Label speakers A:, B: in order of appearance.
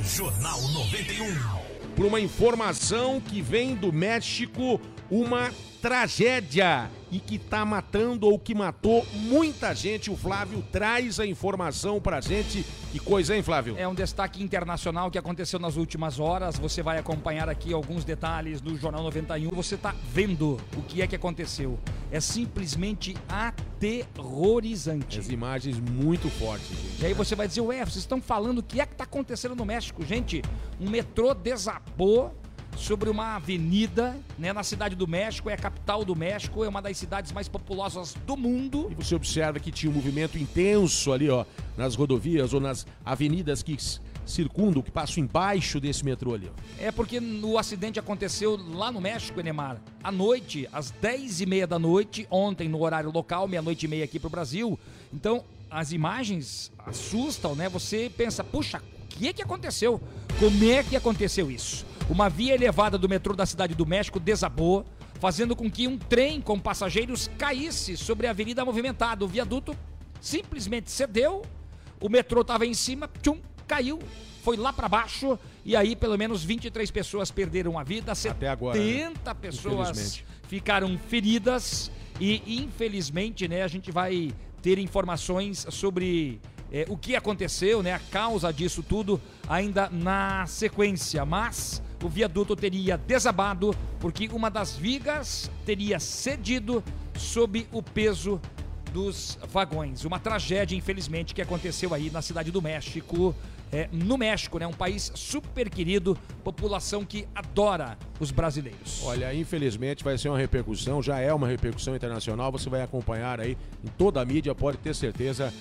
A: Jornal 91.
B: Por uma informação que vem do México, uma tragédia e que tá matando ou que matou muita gente. O Flávio traz a informação pra gente. Que coisa, hein, Flávio?
C: É um destaque internacional que aconteceu nas últimas horas. Você vai acompanhar aqui alguns detalhes do Jornal 91. Você tá vendo o que é que aconteceu. É simplesmente aterrorizante.
B: As imagens muito fortes, gente.
C: E aí você vai dizer, ué, vocês estão falando o que é que tá acontecendo no México? Gente, um metrô desabou sobre uma avenida, né, na cidade do México, é a capital do México, é uma das cidades mais populosas do mundo.
B: E você observa que tinha um movimento intenso ali, ó, nas rodovias ou nas avenidas que circundam, que passam embaixo desse metrô ali. Ó.
C: É porque o acidente aconteceu lá no México, Enemar, à noite, às 10 e meia da noite, ontem no horário local, meia-noite e meia aqui pro Brasil. Então, as imagens assustam, né? Você pensa, puxa, o que é que aconteceu? Como é que aconteceu isso? Uma via elevada do metrô da cidade do México desabou, fazendo com que um trem com passageiros caísse sobre a avenida movimentada. O viaduto simplesmente cedeu, o metrô estava em cima, tchum, caiu, foi lá para baixo e aí pelo menos 23 pessoas perderam a vida, 70
B: Até agora, né?
C: pessoas ficaram feridas e infelizmente, né, a gente vai ter informações sobre é, o que aconteceu, né, a causa disso tudo ainda na sequência, mas o viaduto teria desabado porque uma das vigas teria cedido sob o peso dos vagões. Uma tragédia, infelizmente, que aconteceu aí na cidade do México. É, no México, né? Um país super querido, população que adora os brasileiros.
B: Olha, infelizmente vai ser uma repercussão, já é uma repercussão internacional, você vai acompanhar aí em toda a mídia, pode ter certeza,